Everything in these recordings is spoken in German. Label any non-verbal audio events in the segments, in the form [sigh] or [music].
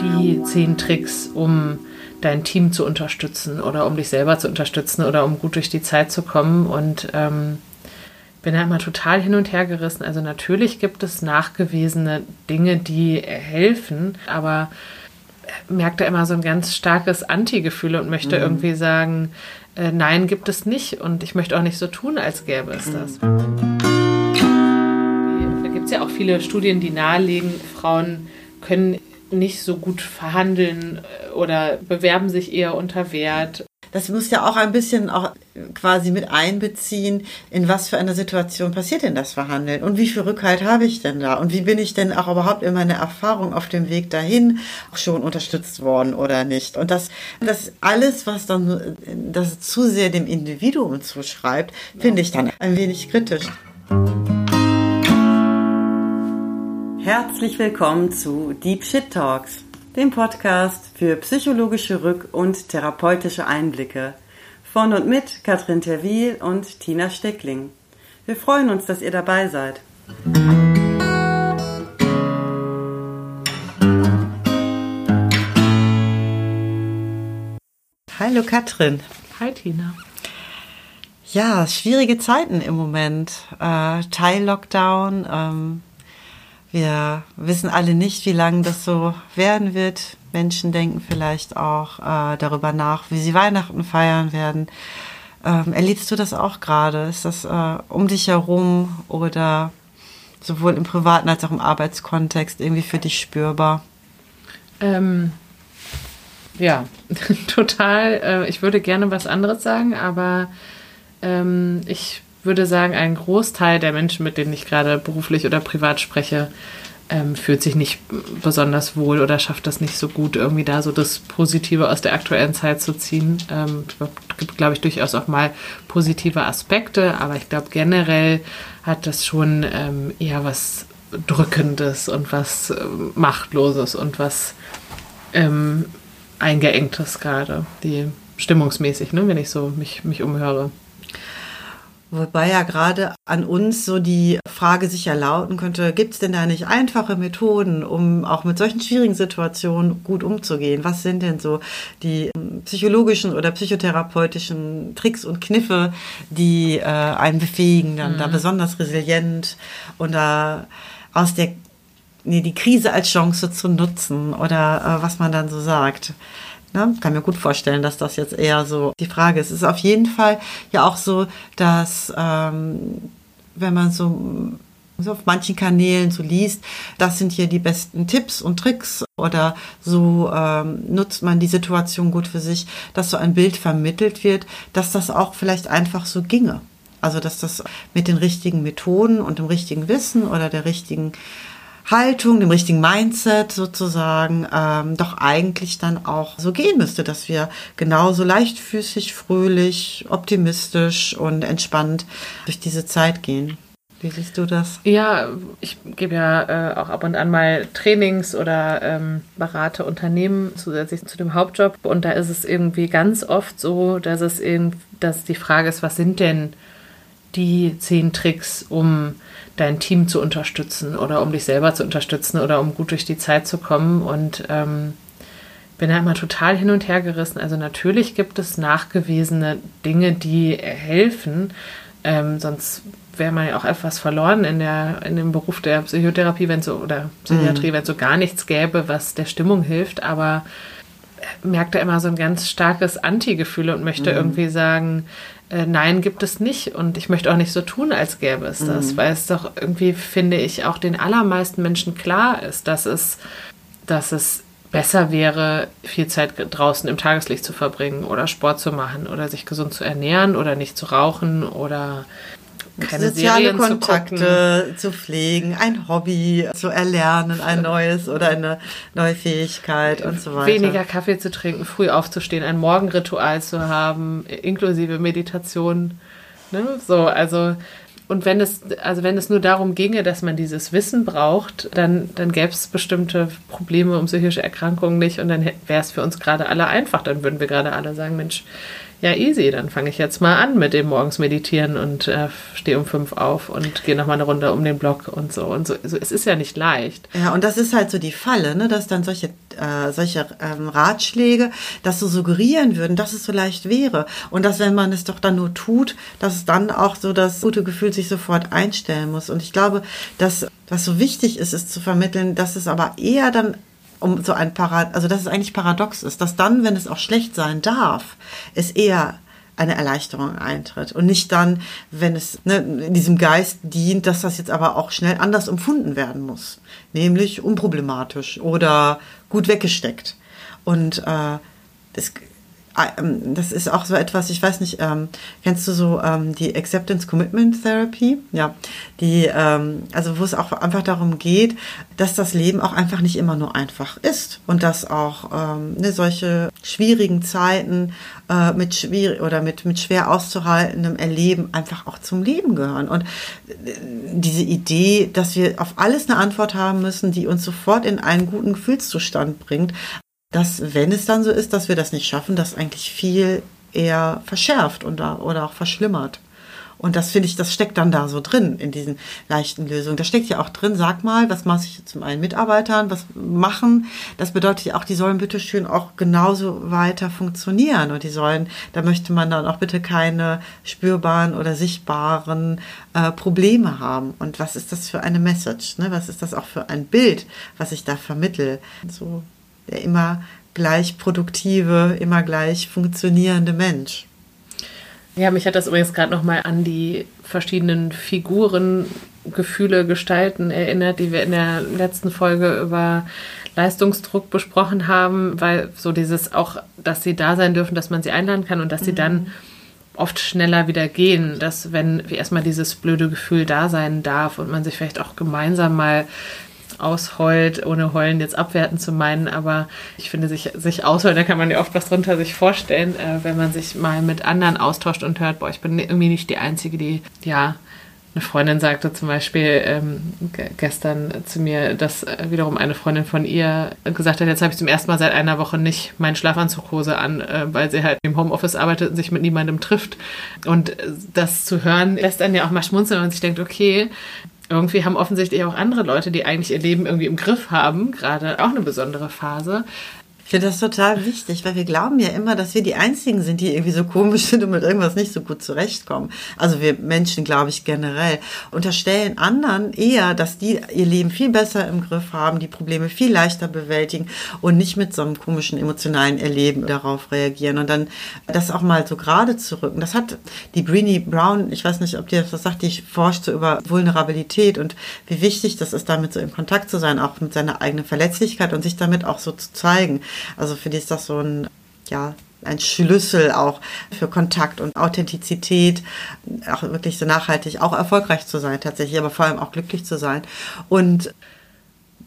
Die zehn Tricks, um dein Team zu unterstützen oder um dich selber zu unterstützen oder um gut durch die Zeit zu kommen. Und ähm, bin da immer total hin und her gerissen. Also natürlich gibt es nachgewiesene Dinge, die helfen, aber merkt da immer so ein ganz starkes Anti-Gefühl und möchte mhm. irgendwie sagen, äh, nein, gibt es nicht. Und ich möchte auch nicht so tun, als gäbe es das. Mhm. Ja auch viele Studien, die nahelegen, Frauen können nicht so gut verhandeln äh, oder bewerben sich eher unter Wert das muss ja auch ein bisschen auch quasi mit einbeziehen, in was für einer Situation passiert denn das Verhandeln und wie viel Rückhalt habe ich denn da und wie bin ich denn auch überhaupt in meiner Erfahrung auf dem Weg dahin schon unterstützt worden oder nicht. Und das, das alles, was dann das zu sehr dem Individuum zuschreibt, finde ich dann ein wenig kritisch. Herzlich willkommen zu Deep Shit Talks dem Podcast für psychologische Rück- und therapeutische Einblicke von und mit Katrin Terwil und Tina Steckling. Wir freuen uns, dass ihr dabei seid. Hallo Katrin. Hi Tina. Ja, schwierige Zeiten im Moment. Äh, Teil-Lockdown. Ähm, wir wissen alle nicht, wie lange das so werden wird. Menschen denken vielleicht auch äh, darüber nach, wie sie Weihnachten feiern werden. Ähm, erlebst du das auch gerade? Ist das äh, um dich herum oder sowohl im privaten als auch im Arbeitskontext irgendwie für dich spürbar? Ähm, ja, [laughs] total. Äh, ich würde gerne was anderes sagen, aber ähm, ich würde sagen, ein Großteil der Menschen, mit denen ich gerade beruflich oder privat spreche, ähm, fühlt sich nicht besonders wohl oder schafft das nicht so gut, irgendwie da so das Positive aus der aktuellen Zeit zu ziehen. Ähm, es gibt, glaube ich, durchaus auch mal positive Aspekte, aber ich glaube, generell hat das schon ähm, eher was Drückendes und was äh, Machtloses und was ähm, Eingeengtes gerade, die stimmungsmäßig, ne, wenn ich so mich, mich umhöre. Wobei ja gerade an uns so die Frage sicher lauten könnte, gibt es denn da nicht einfache Methoden, um auch mit solchen schwierigen Situationen gut umzugehen? Was sind denn so die ähm, psychologischen oder psychotherapeutischen Tricks und Kniffe, die äh, einen befähigen, dann mhm. da besonders resilient und da aus der nee, die Krise als Chance zu nutzen oder äh, was man dann so sagt? Ne? Kann mir gut vorstellen, dass das jetzt eher so die Frage ist. Es ist auf jeden Fall ja auch so, dass ähm, wenn man so so auf manchen Kanälen so liest, das sind hier die besten Tipps und Tricks oder so ähm, nutzt man die Situation gut für sich, dass so ein Bild vermittelt wird, dass das auch vielleicht einfach so ginge. Also dass das mit den richtigen Methoden und dem richtigen Wissen oder der richtigen Haltung, dem richtigen Mindset sozusagen, ähm, doch eigentlich dann auch so gehen müsste, dass wir genauso leichtfüßig, fröhlich, optimistisch und entspannt durch diese Zeit gehen. Wie siehst du das? Ja, ich gebe ja äh, auch ab und an mal Trainings oder ähm, berate Unternehmen zusätzlich zu dem Hauptjob. Und da ist es irgendwie ganz oft so, dass es eben, dass die Frage ist, was sind denn die zehn Tricks, um dein Team zu unterstützen oder um dich selber zu unterstützen oder um gut durch die Zeit zu kommen. Und ähm, bin da immer total hin und her gerissen. Also natürlich gibt es nachgewiesene Dinge, die helfen. Ähm, sonst wäre man ja auch etwas verloren in, der, in dem Beruf der Psychotherapie, wenn so oder Psychiatrie, mhm. wenn es so gar nichts gäbe, was der Stimmung hilft. Aber merkt da immer so ein ganz starkes Anti-Gefühl und möchte mhm. irgendwie sagen, äh, nein, gibt es nicht. Und ich möchte auch nicht so tun, als gäbe es das, mhm. weil es doch irgendwie, finde ich, auch den allermeisten Menschen klar ist, dass es, dass es besser wäre, viel Zeit draußen im Tageslicht zu verbringen oder Sport zu machen oder sich gesund zu ernähren oder nicht zu rauchen oder keine soziale Serien Kontakte zu, zu, pflegen, ein Hobby zu erlernen, ein neues oder eine neue Fähigkeit und so weiter. Weniger Kaffee zu trinken, früh aufzustehen, ein Morgenritual zu haben, inklusive Meditation. Ne? So, also und wenn es, also wenn es nur darum ginge, dass man dieses Wissen braucht, dann, dann gäbe es bestimmte Probleme um psychische Erkrankungen nicht und dann wäre es für uns gerade alle einfach. Dann würden wir gerade alle sagen, Mensch, ja, easy, dann fange ich jetzt mal an mit dem morgens meditieren und äh, stehe um fünf auf und gehe nochmal eine Runde um den Block und so. Und so. Es ist ja nicht leicht. Ja, und das ist halt so die Falle, ne, dass dann solche, äh, solche ähm, Ratschläge das so suggerieren würden, dass es so leicht wäre. Und dass, wenn man es doch dann nur tut, dass es dann auch so das gute Gefühl sich sofort einstellen muss. Und ich glaube, dass was so wichtig ist, ist zu vermitteln, dass es aber eher dann um so ein Parad also dass es eigentlich paradox ist, dass dann, wenn es auch schlecht sein darf, es eher eine Erleichterung eintritt und nicht dann, wenn es ne, in diesem Geist dient, dass das jetzt aber auch schnell anders empfunden werden muss, nämlich unproblematisch oder gut weggesteckt. Und äh, ähm, das ist auch so etwas, ich weiß nicht, ähm, kennst du so ähm, die Acceptance Commitment Therapy? Ja, die, ähm, also wo es auch einfach darum geht, dass das Leben auch einfach nicht immer nur einfach ist und dass auch ähm, ne, solche schwierigen Zeiten äh, mit schwierig oder mit, mit schwer auszuhaltendem Erleben einfach auch zum Leben gehören. Und äh, diese Idee, dass wir auf alles eine Antwort haben müssen, die uns sofort in einen guten Gefühlszustand bringt, dass, wenn es dann so ist, dass wir das nicht schaffen, das eigentlich viel eher verschärft und oder auch verschlimmert. Und das finde ich, das steckt dann da so drin in diesen leichten Lösungen. Da steckt ja auch drin, sag mal, was mache ich zu meinen Mitarbeitern, was machen. Das bedeutet ja auch, die sollen bitte schön auch genauso weiter funktionieren. Und die sollen, da möchte man dann auch bitte keine spürbaren oder sichtbaren äh, Probleme haben. Und was ist das für eine Message? Ne? Was ist das auch für ein Bild, was ich da vermittel? So der immer gleich produktive, immer gleich funktionierende Mensch. Ja, mich hat das übrigens gerade nochmal an die verschiedenen Figuren, Gefühle, Gestalten erinnert, die wir in der letzten Folge über Leistungsdruck besprochen haben, weil so dieses auch, dass sie da sein dürfen, dass man sie einladen kann und dass mhm. sie dann oft schneller wieder gehen, dass wenn erstmal dieses blöde Gefühl da sein darf und man sich vielleicht auch gemeinsam mal ausheult, ohne heulen jetzt abwerten zu meinen, aber ich finde, sich, sich ausheulen, da kann man ja oft was drunter sich vorstellen, äh, wenn man sich mal mit anderen austauscht und hört, boah, ich bin irgendwie nicht die Einzige, die, ja, eine Freundin sagte zum Beispiel ähm, gestern zu mir, dass äh, wiederum eine Freundin von ihr gesagt hat, jetzt habe ich zum ersten Mal seit einer Woche nicht meinen Schlafanzughose an, äh, weil sie halt im Homeoffice arbeitet und sich mit niemandem trifft. Und äh, das zu hören, lässt einen ja auch mal schmunzeln und sich denkt, okay, irgendwie haben offensichtlich auch andere Leute, die eigentlich ihr Leben irgendwie im Griff haben, gerade auch eine besondere Phase. Finde das total wichtig, weil wir glauben ja immer, dass wir die Einzigen sind, die irgendwie so komisch [laughs] sind und mit irgendwas nicht so gut zurechtkommen. Also wir Menschen, glaube ich, generell unterstellen anderen eher, dass die ihr Leben viel besser im Griff haben, die Probleme viel leichter bewältigen und nicht mit so einem komischen emotionalen Erleben darauf reagieren. Und dann das auch mal so gerade zu rücken. Das hat die Breenie Brown, ich weiß nicht, ob dir das sagt, die forscht so über Vulnerabilität und wie wichtig das ist, damit so in Kontakt zu sein, auch mit seiner eigenen Verletzlichkeit und sich damit auch so zu zeigen. Also für die ist das so ein, ja, ein Schlüssel auch für Kontakt und Authentizität, auch wirklich so nachhaltig, auch erfolgreich zu sein tatsächlich, aber vor allem auch glücklich zu sein. Und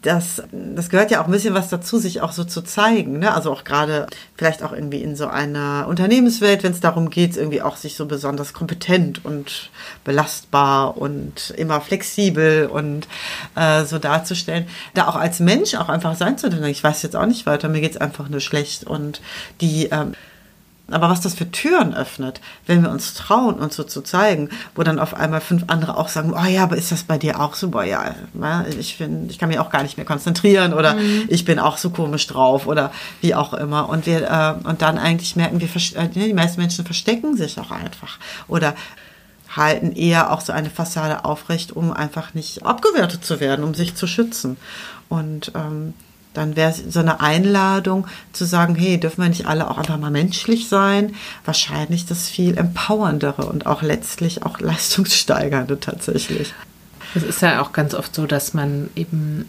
das, das gehört ja auch ein bisschen was dazu, sich auch so zu zeigen. Ne? Also auch gerade vielleicht auch irgendwie in so einer Unternehmenswelt, wenn es darum geht, irgendwie auch sich so besonders kompetent und belastbar und immer flexibel und äh, so darzustellen. Da auch als Mensch auch einfach sein zu dürfen. Ich weiß jetzt auch nicht weiter, mir geht es einfach nur schlecht. Und die ähm, aber was das für Türen öffnet, wenn wir uns trauen, uns so zu zeigen, wo dann auf einmal fünf andere auch sagen, oh ja, aber ist das bei dir auch so? Boah, ja, ich finde, ich kann mich auch gar nicht mehr konzentrieren oder mhm. ich bin auch so komisch drauf oder wie auch immer. Und wir, äh, und dann eigentlich merken wir, äh, die meisten Menschen verstecken sich auch einfach oder halten eher auch so eine Fassade aufrecht, um einfach nicht abgewertet zu werden, um sich zu schützen. Und ähm, dann wäre so eine Einladung zu sagen, hey, dürfen wir nicht alle auch einfach mal menschlich sein? Wahrscheinlich das viel empowerndere und auch letztlich auch [laughs] leistungssteigernde tatsächlich. Es ist ja auch ganz oft so, dass man eben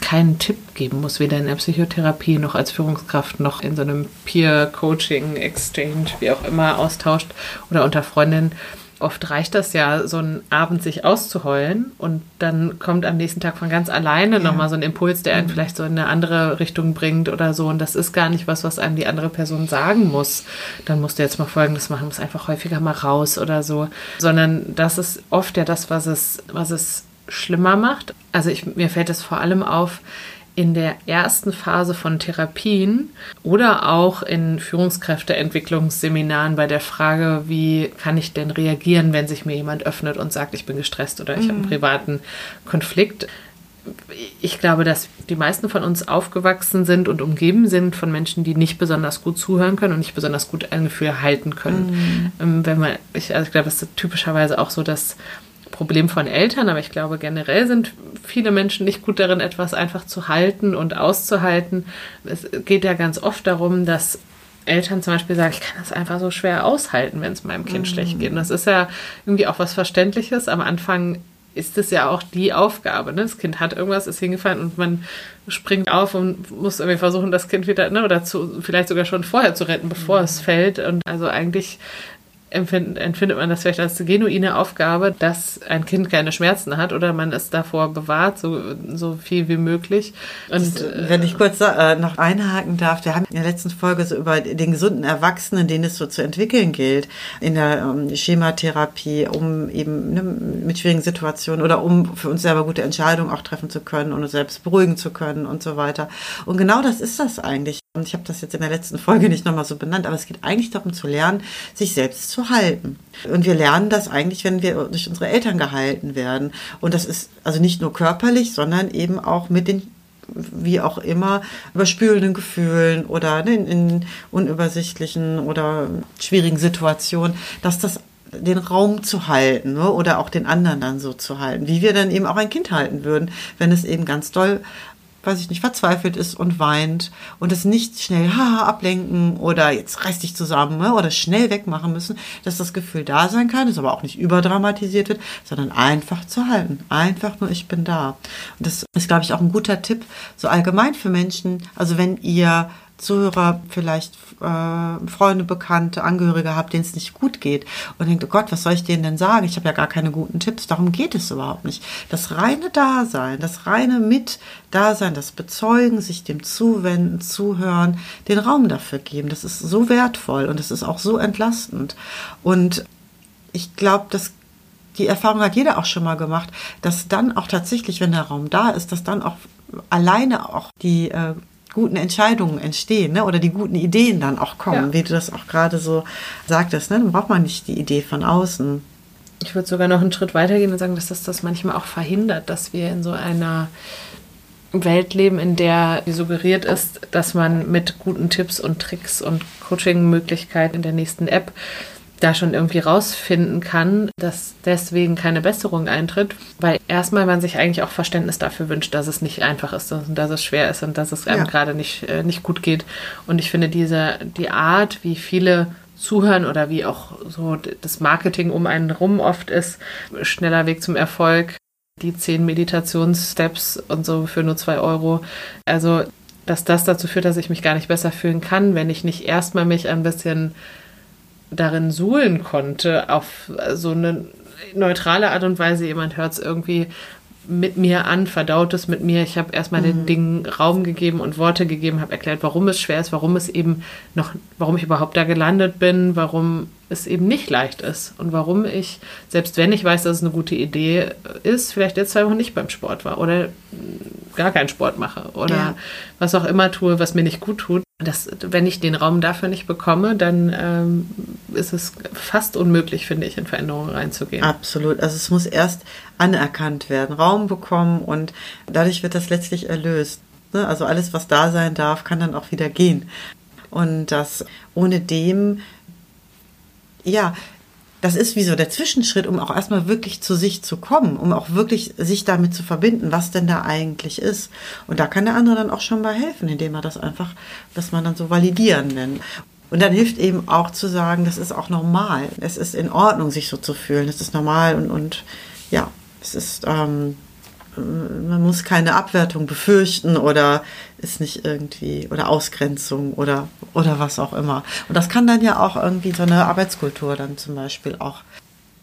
keinen Tipp geben muss, weder in der Psychotherapie noch als Führungskraft noch in so einem Peer-Coaching, Exchange, wie auch immer, austauscht oder unter Freundinnen oft reicht das ja, so einen Abend sich auszuheulen und dann kommt am nächsten Tag von ganz alleine ja. nochmal so ein Impuls, der einen mhm. vielleicht so in eine andere Richtung bringt oder so. Und das ist gar nicht was, was einem die andere Person sagen muss. Dann musst du jetzt mal Folgendes machen, muss einfach häufiger mal raus oder so. Sondern das ist oft ja das, was es, was es schlimmer macht. Also ich, mir fällt es vor allem auf, in der ersten Phase von Therapien oder auch in Führungskräfteentwicklungsseminaren bei der Frage, wie kann ich denn reagieren, wenn sich mir jemand öffnet und sagt, ich bin gestresst oder ich mhm. habe einen privaten Konflikt. Ich glaube, dass die meisten von uns aufgewachsen sind und umgeben sind von Menschen, die nicht besonders gut zuhören können und nicht besonders gut ein Gefühl halten können. Mhm. Ähm, wenn man, ich, also ich glaube, es ist typischerweise auch so, dass Problem von Eltern, aber ich glaube generell sind viele Menschen nicht gut darin, etwas einfach zu halten und auszuhalten. Es geht ja ganz oft darum, dass Eltern zum Beispiel sagen, ich kann das einfach so schwer aushalten, wenn es meinem Kind mhm. schlecht geht. Und das ist ja irgendwie auch was Verständliches. Am Anfang ist es ja auch die Aufgabe. Ne? Das Kind hat irgendwas, ist hingefallen und man springt auf und muss irgendwie versuchen, das Kind wieder, ne, oder zu, vielleicht sogar schon vorher zu retten, bevor mhm. es fällt. Und also eigentlich empfind, empfindet man das vielleicht als genuine Aufgabe, dass ein Kind keine Schmerzen hat oder man es davor bewahrt, so, so viel wie möglich. Und, das, wenn ich kurz äh, noch einhaken darf, wir haben in der letzten Folge so über den gesunden Erwachsenen, den es so zu entwickeln gilt, in der ähm, Schematherapie, um eben ne, mit schwierigen Situationen oder um für uns selber gute Entscheidungen auch treffen zu können und uns selbst beruhigen zu können und so weiter. Und genau das ist das eigentlich. Und ich habe das jetzt in der letzten Folge nicht nochmal so benannt, aber es geht eigentlich darum zu lernen, sich selbst zu halten. Und wir lernen das eigentlich, wenn wir durch unsere Eltern gehalten werden. Und das ist also nicht nur körperlich, sondern eben auch mit den wie auch immer, überspülenden Gefühlen oder in, in unübersichtlichen oder schwierigen Situationen, dass das den Raum zu halten ne? oder auch den anderen dann so zu halten, wie wir dann eben auch ein Kind halten würden, wenn es eben ganz doll weiß ich nicht, verzweifelt ist und weint und es nicht schnell haha, ablenken oder jetzt reiß dich zusammen ne, oder schnell wegmachen müssen, dass das Gefühl da sein kann, es aber auch nicht überdramatisiert wird, sondern einfach zu halten. Einfach nur, ich bin da. Und das ist, glaube ich, auch ein guter Tipp, so allgemein für Menschen. Also wenn ihr Zuhörer vielleicht äh, Freunde, Bekannte, Angehörige habt, denen es nicht gut geht und denkt, oh Gott, was soll ich denen denn sagen? Ich habe ja gar keine guten Tipps. Darum geht es überhaupt nicht. Das reine Dasein, das reine Mit-Dasein, das Bezeugen, sich dem zuwenden, zuhören, den Raum dafür geben, das ist so wertvoll und es ist auch so entlastend. Und ich glaube, dass die Erfahrung hat jeder auch schon mal gemacht, dass dann auch tatsächlich, wenn der Raum da ist, dass dann auch alleine auch die äh, guten Entscheidungen entstehen ne? oder die guten Ideen dann auch kommen, ja. wie du das auch gerade so sagtest. Ne? Dann braucht man nicht die Idee von außen. Ich würde sogar noch einen Schritt weitergehen und sagen, dass das das manchmal auch verhindert, dass wir in so einer Welt leben, in der suggeriert ist, dass man mit guten Tipps und Tricks und Coaching-Möglichkeiten in der nächsten App da schon irgendwie rausfinden kann, dass deswegen keine Besserung eintritt, weil erstmal man sich eigentlich auch Verständnis dafür wünscht, dass es nicht einfach ist und dass es schwer ist und dass es einem ja. gerade nicht, äh, nicht gut geht. Und ich finde diese, die Art, wie viele zuhören oder wie auch so das Marketing um einen rum oft ist, schneller Weg zum Erfolg, die zehn Meditationssteps und so für nur zwei Euro. Also, dass das dazu führt, dass ich mich gar nicht besser fühlen kann, wenn ich nicht erstmal mich ein bisschen darin suhlen konnte, auf so eine neutrale Art und Weise. Jemand hört es irgendwie mit mir an, verdaut es mit mir. Ich habe erstmal mhm. den Dingen Raum gegeben und Worte gegeben, habe erklärt, warum es schwer ist, warum es eben noch, warum ich überhaupt da gelandet bin, warum es eben nicht leicht ist und warum ich, selbst wenn ich weiß, dass es eine gute Idee ist, vielleicht jetzt zwei Wochen nicht beim Sport war oder gar keinen Sport mache oder ja. was auch immer tue, was mir nicht gut tut. Das, wenn ich den Raum dafür nicht bekomme, dann ähm, ist es fast unmöglich, finde ich, in Veränderungen reinzugehen. Absolut. Also es muss erst anerkannt werden, Raum bekommen und dadurch wird das letztlich erlöst. Ne? Also alles, was da sein darf, kann dann auch wieder gehen. Und das ohne dem, ja, das ist wie so der Zwischenschritt, um auch erstmal wirklich zu sich zu kommen, um auch wirklich sich damit zu verbinden, was denn da eigentlich ist. Und da kann der andere dann auch schon mal helfen, indem er das einfach, dass man dann so validieren nennt. Und dann hilft eben auch zu sagen, das ist auch normal. Es ist in Ordnung, sich so zu fühlen. Es ist normal und, und ja, es ist, ähm, man muss keine Abwertung befürchten oder ist nicht irgendwie oder Ausgrenzung oder oder was auch immer. Und das kann dann ja auch irgendwie so eine Arbeitskultur dann zum Beispiel auch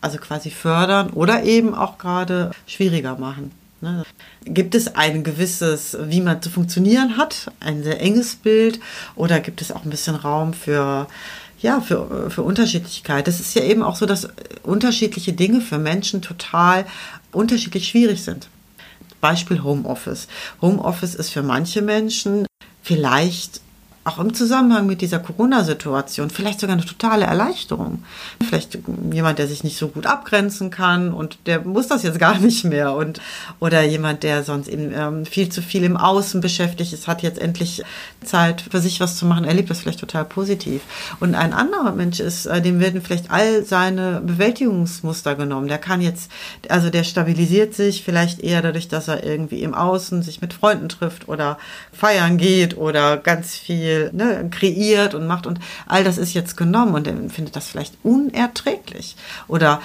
also quasi fördern oder eben auch gerade schwieriger machen. Ne? Gibt es ein gewisses, wie man zu funktionieren hat, ein sehr enges Bild oder gibt es auch ein bisschen Raum für ja, für, für Unterschiedlichkeit. Es ist ja eben auch so, dass unterschiedliche Dinge für Menschen total unterschiedlich schwierig sind Beispiel Homeoffice. Homeoffice ist für manche Menschen vielleicht auch im Zusammenhang mit dieser Corona-Situation vielleicht sogar eine totale Erleichterung. Vielleicht jemand, der sich nicht so gut abgrenzen kann und der muss das jetzt gar nicht mehr und oder jemand, der sonst eben ähm, viel zu viel im Außen beschäftigt ist, hat jetzt endlich Zeit für sich was zu machen, erlebt das vielleicht total positiv. Und ein anderer Mensch ist, äh, dem werden vielleicht all seine Bewältigungsmuster genommen. Der kann jetzt, also der stabilisiert sich vielleicht eher dadurch, dass er irgendwie im Außen sich mit Freunden trifft oder feiern geht oder ganz viel ne, kreiert und macht und all das ist jetzt genommen und er findet das vielleicht unerträglich. Oder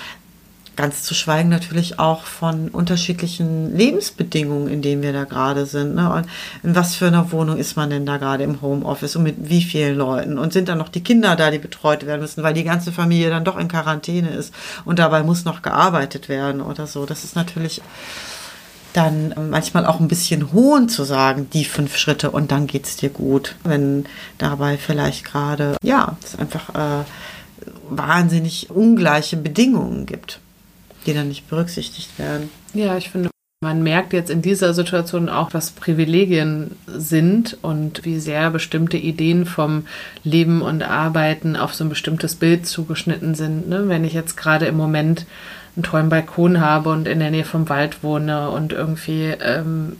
Ganz zu schweigen natürlich auch von unterschiedlichen Lebensbedingungen, in denen wir da gerade sind. Ne? Und in was für einer Wohnung ist man denn da gerade im Homeoffice und mit wie vielen Leuten? Und sind dann noch die Kinder da, die betreut werden müssen, weil die ganze Familie dann doch in Quarantäne ist und dabei muss noch gearbeitet werden oder so. Das ist natürlich dann manchmal auch ein bisschen hohn zu sagen, die fünf Schritte und dann geht's dir gut. Wenn dabei vielleicht gerade, ja, es einfach äh, wahnsinnig ungleiche Bedingungen gibt, die dann nicht berücksichtigt werden. Ja, ich finde, man merkt jetzt in dieser Situation auch, was Privilegien sind und wie sehr bestimmte Ideen vom Leben und Arbeiten auf so ein bestimmtes Bild zugeschnitten sind. Ne? Wenn ich jetzt gerade im Moment einen tollen Balkon habe und in der Nähe vom Wald wohne und irgendwie ähm,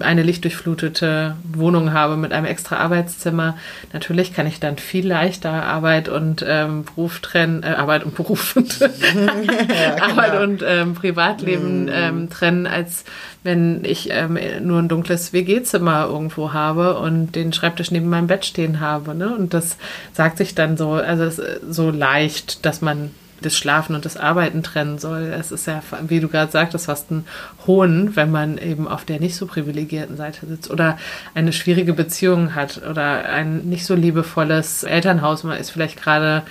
eine lichtdurchflutete Wohnung habe mit einem extra Arbeitszimmer, natürlich kann ich dann viel leichter Arbeit und ähm, Beruf trennen, äh, Arbeit und Beruf und ja, [laughs] [laughs] Arbeit und ähm, Privatleben mm. ähm, trennen, als wenn ich ähm, nur ein dunkles WG-Zimmer irgendwo habe und den Schreibtisch neben meinem Bett stehen habe. Ne? Und das sagt sich dann so, also so leicht, dass man das Schlafen und das Arbeiten trennen soll. Es ist ja, wie du gerade sagtest, fast ein Hohn, wenn man eben auf der nicht so privilegierten Seite sitzt oder eine schwierige Beziehung hat oder ein nicht so liebevolles Elternhaus. Man ist vielleicht gerade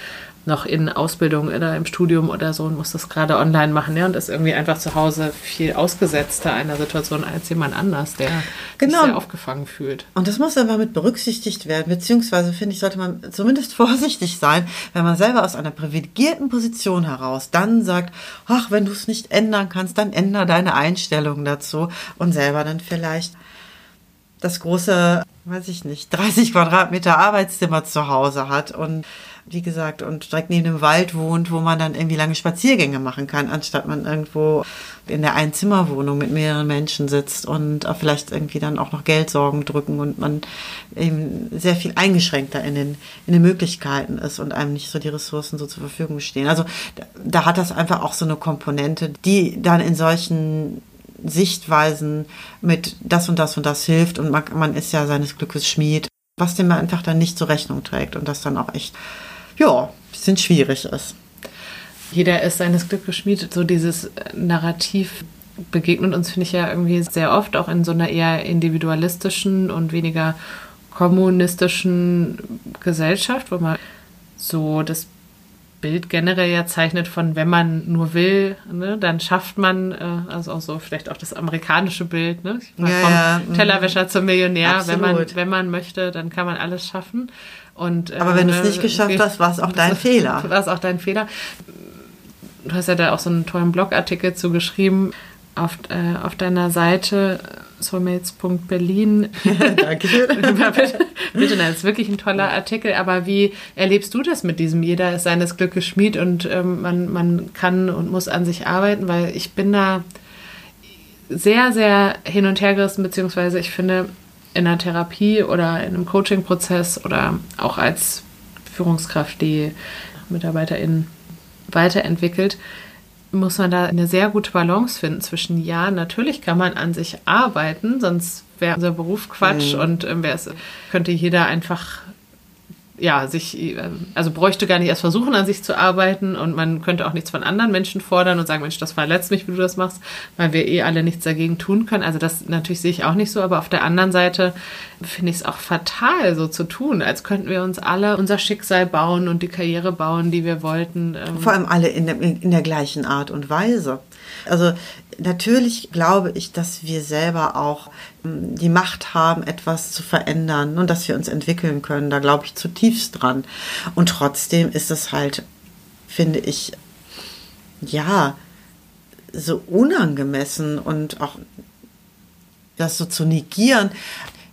noch in Ausbildung oder im Studium oder so und muss das gerade online machen ja, und ist irgendwie einfach zu Hause viel ausgesetzter einer Situation als jemand anders, der genau. sich sehr aufgefangen fühlt. Und das muss einfach mit berücksichtigt werden, beziehungsweise finde ich, sollte man zumindest [laughs] vorsichtig sein, wenn man selber aus einer privilegierten Position heraus dann sagt, ach, wenn du es nicht ändern kannst, dann ändere deine Einstellung dazu und selber dann vielleicht das große, weiß ich nicht, 30 Quadratmeter Arbeitszimmer zu Hause hat und wie gesagt, und direkt neben dem Wald wohnt, wo man dann irgendwie lange Spaziergänge machen kann, anstatt man irgendwo in der Einzimmerwohnung mit mehreren Menschen sitzt und vielleicht irgendwie dann auch noch Geldsorgen drücken und man eben sehr viel eingeschränkter in den, in den Möglichkeiten ist und einem nicht so die Ressourcen so zur Verfügung stehen. Also da, hat das einfach auch so eine Komponente, die dann in solchen Sichtweisen mit das und das und das hilft und man, man ist ja seines Glückes Schmied, was dem einfach dann nicht zur Rechnung trägt und das dann auch echt ja, ein bisschen schwierig ist. Jeder ist seines Glückes Schmied. So dieses Narrativ begegnet uns, finde ich ja irgendwie sehr oft, auch in so einer eher individualistischen und weniger kommunistischen Gesellschaft, wo man so das Bild generell ja zeichnet von, wenn man nur will, ne, dann schafft man, äh, also auch so vielleicht auch das amerikanische Bild, ne? Ja, vom ja. Tellerwäscher zum Millionär, wenn man, wenn man möchte, dann kann man alles schaffen. Und, Aber wenn du es äh, nicht geschafft [laughs] hast, war es auch dein [laughs] Fehler. War es auch dein Fehler. Du hast ja da auch so einen tollen Blogartikel zu geschrieben auf, äh, auf deiner Seite soulmates.berlin. [laughs] Danke. bitte, bitte, das ist wirklich ein toller Artikel. Aber wie erlebst du das mit diesem? Jeder ist seines Glückes Schmied und ähm, man, man kann und muss an sich arbeiten, weil ich bin da sehr, sehr hin und her gerissen, beziehungsweise ich finde, in einer Therapie oder in einem Coaching-Prozess oder auch als Führungskraft, die MitarbeiterInnen weiterentwickelt, muss man da eine sehr gute Balance finden zwischen, ja, natürlich kann man an sich arbeiten, sonst wäre unser Beruf Quatsch mhm. und ähm, könnte jeder einfach ja, sich, ähm, also bräuchte gar nicht erst versuchen, an sich zu arbeiten und man könnte auch nichts von anderen Menschen fordern und sagen, Mensch, das verletzt mich, wie du das machst, weil wir eh alle nichts dagegen tun können. Also das natürlich sehe ich auch nicht so, aber auf der anderen Seite finde ich es auch fatal, so zu tun, als könnten wir uns alle unser Schicksal bauen und die Karriere bauen, die wir wollten. Ähm. Vor allem alle in der, in der gleichen Art und Weise. Also natürlich glaube ich, dass wir selber auch ähm, die Macht haben, etwas zu verändern und dass wir uns entwickeln können. Da glaube ich zutiefst dran. Und trotzdem ist es halt, finde ich, ja, so unangemessen und auch das so zu negieren,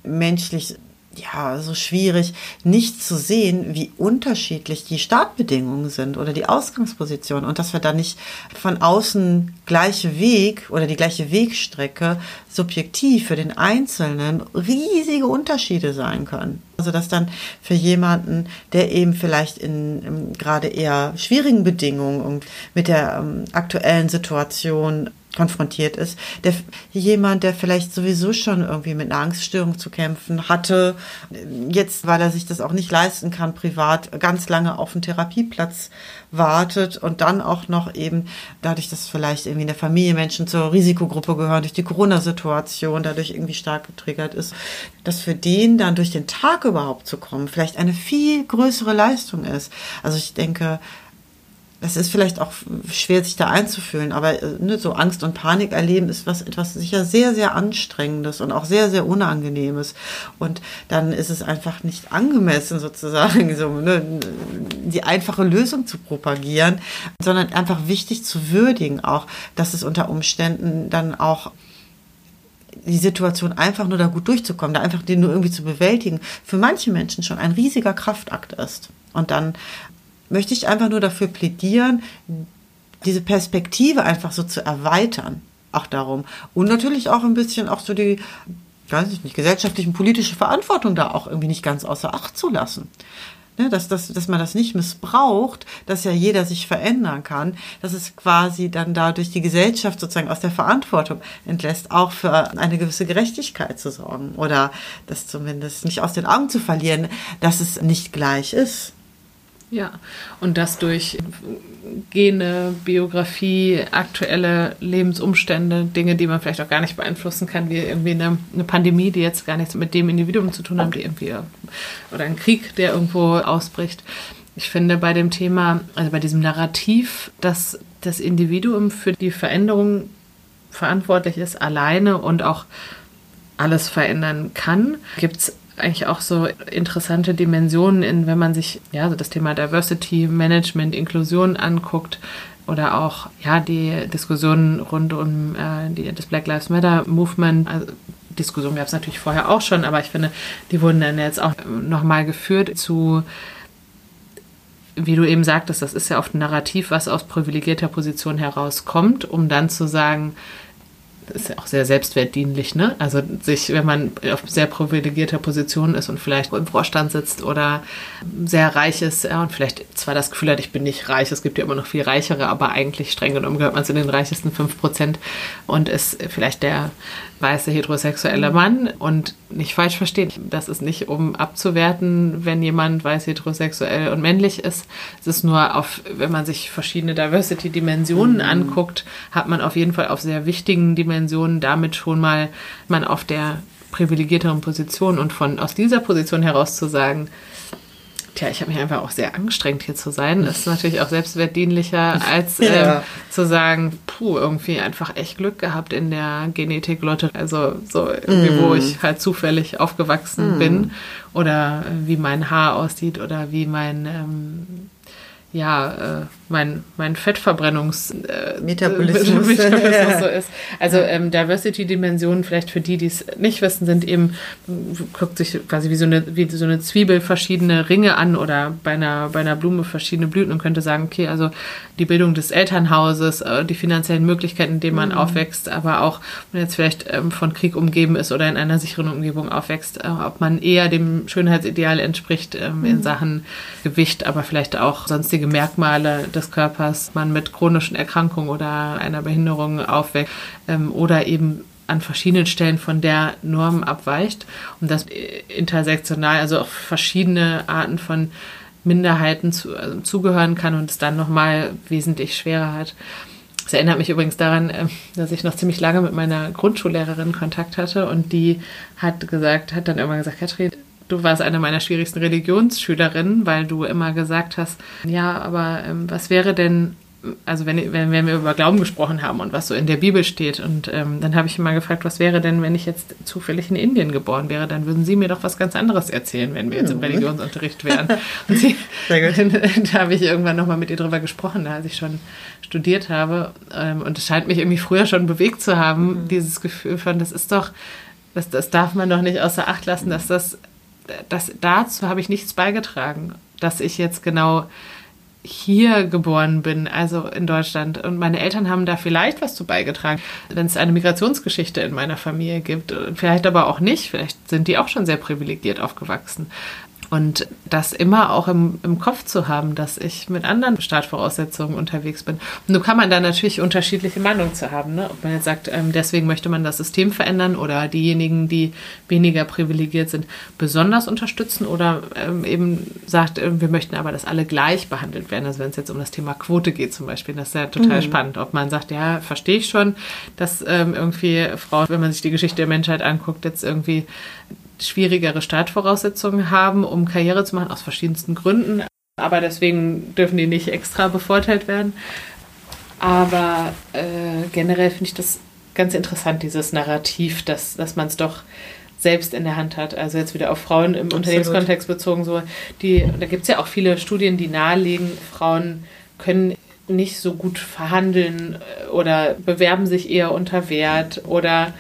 menschlich ja, so schwierig, nicht zu sehen, wie unterschiedlich die Startbedingungen sind oder die Ausgangsposition und dass wir da nicht von außen gleiche Weg oder die gleiche Wegstrecke subjektiv für den Einzelnen riesige Unterschiede sein können. Also dass dann für jemanden, der eben vielleicht in, in gerade eher schwierigen Bedingungen mit der ähm, aktuellen Situation konfrontiert ist, der jemand, der vielleicht sowieso schon irgendwie mit einer Angststörung zu kämpfen hatte, jetzt, weil er sich das auch nicht leisten kann, privat ganz lange auf einen Therapieplatz wartet und dann auch noch eben dadurch, dass vielleicht irgendwie in der Familie Menschen zur Risikogruppe gehören, durch die Corona-Situation dadurch irgendwie stark getriggert ist, dass für den dann durch den Tag überhaupt zu kommen, vielleicht eine viel größere Leistung ist. Also ich denke, das ist vielleicht auch schwer, sich da einzufühlen, aber äh, ne, so Angst und Panik erleben ist was etwas sicher sehr, sehr anstrengendes und auch sehr, sehr unangenehmes. Und dann ist es einfach nicht angemessen, sozusagen, so ne, die einfache Lösung zu propagieren, sondern einfach wichtig zu würdigen, auch, dass es unter Umständen dann auch die Situation einfach nur da gut durchzukommen, da einfach den nur irgendwie zu bewältigen, für manche Menschen schon ein riesiger Kraftakt ist. Und dann möchte ich einfach nur dafür plädieren, diese Perspektive einfach so zu erweitern. Auch darum. Und natürlich auch ein bisschen auch so die, weiß ich nicht, gesellschaftliche und politische Verantwortung da auch irgendwie nicht ganz außer Acht zu lassen. Ne, dass, dass, dass man das nicht missbraucht, dass ja jeder sich verändern kann, dass es quasi dann dadurch die Gesellschaft sozusagen aus der Verantwortung entlässt, auch für eine gewisse Gerechtigkeit zu sorgen oder das zumindest nicht aus den Augen zu verlieren, dass es nicht gleich ist. Ja, und das durch Gene, Biografie, aktuelle Lebensumstände, Dinge, die man vielleicht auch gar nicht beeinflussen kann, wie irgendwie eine, eine Pandemie, die jetzt gar nichts mit dem Individuum zu tun haben, die irgendwie, oder ein Krieg, der irgendwo ausbricht. Ich finde bei dem Thema, also bei diesem Narrativ, dass das Individuum für die Veränderung verantwortlich ist, alleine und auch alles verändern kann, gibt es eigentlich auch so interessante Dimensionen in, wenn man sich ja so das Thema Diversity Management, Inklusion anguckt oder auch ja die Diskussionen rund um äh, die, das Black Lives Matter Movement. Also, Diskussion gab es natürlich vorher auch schon, aber ich finde, die wurden dann jetzt auch nochmal geführt zu wie du eben sagtest, das ist ja oft ein Narrativ, was aus privilegierter Position herauskommt, um dann zu sagen, ist ja auch sehr selbstwertdienlich, ne? Also sich, wenn man auf sehr privilegierter Position ist und vielleicht im Vorstand sitzt oder sehr reich ist ja, und vielleicht zwar das Gefühl hat, ich bin nicht reich, es gibt ja immer noch viel reichere, aber eigentlich streng genommen gehört man zu den reichesten 5% und ist vielleicht der weiße heterosexuelle Mann und nicht falsch verstehen. Das ist nicht, um abzuwerten, wenn jemand weiß heterosexuell und männlich ist. Es ist nur auf, wenn man sich verschiedene Diversity-Dimensionen mhm. anguckt, hat man auf jeden Fall auf sehr wichtigen Dimensionen damit schon mal man auf der privilegierteren Position und von aus dieser Position heraus zu sagen, Tja, ich habe mich einfach auch sehr angestrengt, hier zu sein. Das ist natürlich auch selbstwertdienlicher, [laughs] als ähm, ja. zu sagen, puh, irgendwie einfach echt Glück gehabt in der Genetik-Lotterie. Also so irgendwie, mm. wo ich halt zufällig aufgewachsen mm. bin. Oder wie mein Haar aussieht oder wie mein ähm, ja, äh, mein, mein Fettverbrennungs äh, Metabolismus, [laughs] Metabolismus so [laughs] ist. Also ähm, Diversity-Dimensionen, vielleicht für die, die es nicht wissen, sind eben, guckt sich quasi wie so, eine, wie so eine Zwiebel verschiedene Ringe an oder bei einer, bei einer Blume verschiedene Blüten und könnte sagen, okay, also die Bildung des Elternhauses, äh, die finanziellen Möglichkeiten, in denen man mhm. aufwächst, aber auch, wenn man jetzt vielleicht ähm, von Krieg umgeben ist oder in einer sicheren Umgebung aufwächst, äh, ob man eher dem Schönheitsideal entspricht ähm, mhm. in Sachen Gewicht, aber vielleicht auch sonstige sonstige Merkmale des Körpers man mit chronischen Erkrankungen oder einer Behinderung aufweckt ähm, oder eben an verschiedenen Stellen von der Norm abweicht und das intersektional, also auch verschiedene Arten von Minderheiten zu, also zugehören kann und es dann nochmal wesentlich schwerer hat. Das erinnert mich übrigens daran, äh, dass ich noch ziemlich lange mit meiner Grundschullehrerin Kontakt hatte und die hat gesagt, hat dann immer gesagt, Katrin, du warst eine meiner schwierigsten Religionsschülerinnen, weil du immer gesagt hast, ja, aber ähm, was wäre denn, also wenn, wenn, wenn wir über Glauben gesprochen haben und was so in der Bibel steht und ähm, dann habe ich immer gefragt, was wäre denn, wenn ich jetzt zufällig in Indien geboren wäre, dann würden sie mir doch was ganz anderes erzählen, wenn wir jetzt im. Religionsunterricht wären. [laughs] Und sie, da habe ich irgendwann nochmal mit ihr drüber gesprochen, als ich schon studiert habe ähm, und es scheint mich irgendwie früher schon bewegt zu haben, mhm. dieses Gefühl von, das ist doch das, das darf man doch nicht außer Acht lassen, dass das, das dazu habe ich nichts beigetragen, dass ich jetzt genau hier geboren bin, also in Deutschland. Und meine Eltern haben da vielleicht was zu beigetragen, wenn es eine Migrationsgeschichte in meiner Familie gibt. Vielleicht aber auch nicht. Vielleicht sind die auch schon sehr privilegiert aufgewachsen. Und das immer auch im, im Kopf zu haben, dass ich mit anderen Startvoraussetzungen unterwegs bin. Und nun kann man da natürlich unterschiedliche Meinungen zu haben. Ne? Ob man jetzt sagt, ähm, deswegen möchte man das System verändern oder diejenigen, die weniger privilegiert sind, besonders unterstützen oder ähm, eben sagt, äh, wir möchten aber, dass alle gleich behandelt werden. Also wenn es jetzt um das Thema Quote geht zum Beispiel, das ist ja total mhm. spannend. Ob man sagt, ja, verstehe ich schon, dass ähm, irgendwie Frauen, wenn man sich die Geschichte der Menschheit anguckt, jetzt irgendwie schwierigere Startvoraussetzungen haben, um Karriere zu machen, aus verschiedensten Gründen. Aber deswegen dürfen die nicht extra bevorteilt werden. Aber äh, generell finde ich das ganz interessant, dieses Narrativ, dass, dass man es doch selbst in der Hand hat. Also jetzt wieder auf Frauen im Absolut. Unternehmenskontext bezogen. So die, da gibt es ja auch viele Studien, die nahelegen, Frauen können nicht so gut verhandeln äh, oder bewerben sich eher unter Wert oder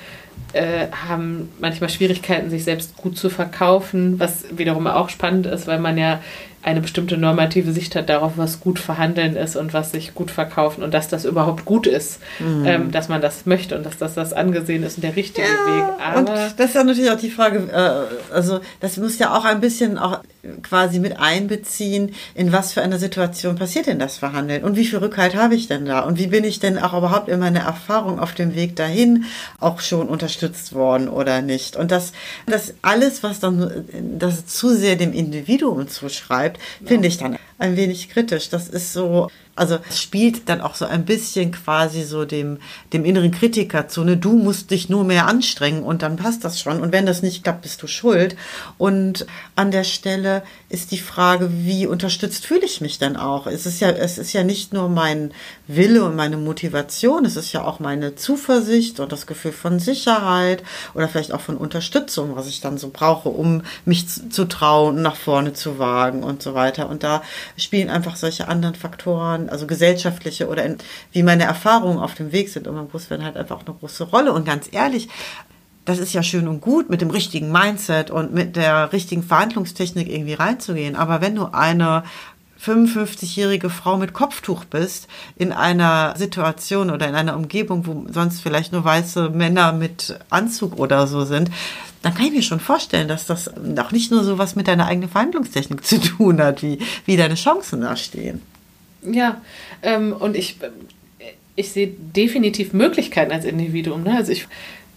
äh, haben manchmal Schwierigkeiten, sich selbst gut zu verkaufen, was wiederum auch spannend ist, weil man ja eine bestimmte normative Sicht hat darauf, was gut verhandeln ist und was sich gut verkaufen und dass das überhaupt gut ist, mhm. ähm, dass man das möchte und dass das, das angesehen ist und der richtige ja, Weg. Aber und das ist ja natürlich auch die Frage, äh, also das muss ja auch ein bisschen auch quasi mit einbeziehen, in was für einer Situation passiert denn das Verhandeln und wie viel Rückhalt habe ich denn da und wie bin ich denn auch überhaupt in meiner Erfahrung auf dem Weg dahin auch schon unterstützt worden oder nicht. Und das, das alles, was dann das zu sehr dem Individuum zuschreibt, finde ich dann ein wenig kritisch. Das ist so, also es spielt dann auch so ein bisschen quasi so dem, dem inneren Kritiker zu, ne? du musst dich nur mehr anstrengen und dann passt das schon. Und wenn das nicht klappt, bist du schuld. Und an der Stelle ist die Frage, wie unterstützt fühle ich mich denn auch? Es ist ja, es ist ja nicht nur mein Wille und meine Motivation, es ist ja auch meine Zuversicht und das Gefühl von Sicherheit oder vielleicht auch von Unterstützung, was ich dann so brauche, um mich zu, zu trauen, nach vorne zu wagen und so weiter. Und da spielen einfach solche anderen Faktoren also gesellschaftliche oder in, wie meine Erfahrungen auf dem Weg sind und man Berufswerden halt einfach eine große Rolle. Und ganz ehrlich, das ist ja schön und gut, mit dem richtigen Mindset und mit der richtigen Verhandlungstechnik irgendwie reinzugehen. Aber wenn du eine 55-jährige Frau mit Kopftuch bist, in einer Situation oder in einer Umgebung, wo sonst vielleicht nur weiße Männer mit Anzug oder so sind, dann kann ich mir schon vorstellen, dass das auch nicht nur so was mit deiner eigenen Verhandlungstechnik zu tun hat, wie, wie deine Chancen da stehen. Ja, ähm, und ich, ich sehe definitiv Möglichkeiten als Individuum. Ne? Also ich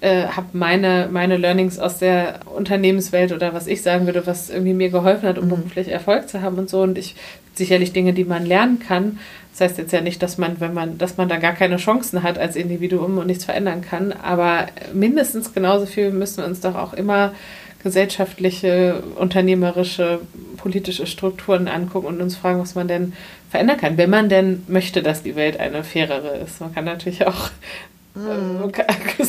äh, habe meine, meine Learnings aus der Unternehmenswelt oder was ich sagen würde, was irgendwie mir geholfen hat, um mhm. beruflich Erfolg zu haben und so. Und ich sicherlich Dinge, die man lernen kann. Das heißt jetzt ja nicht, dass man, wenn man, dass man da gar keine Chancen hat als Individuum und nichts verändern kann. Aber mindestens genauso viel müssen wir uns doch auch immer gesellschaftliche, unternehmerische, politische Strukturen angucken und uns fragen, was man denn verändern kann, wenn man denn möchte, dass die Welt eine fairere ist. Man kann natürlich auch Mhm.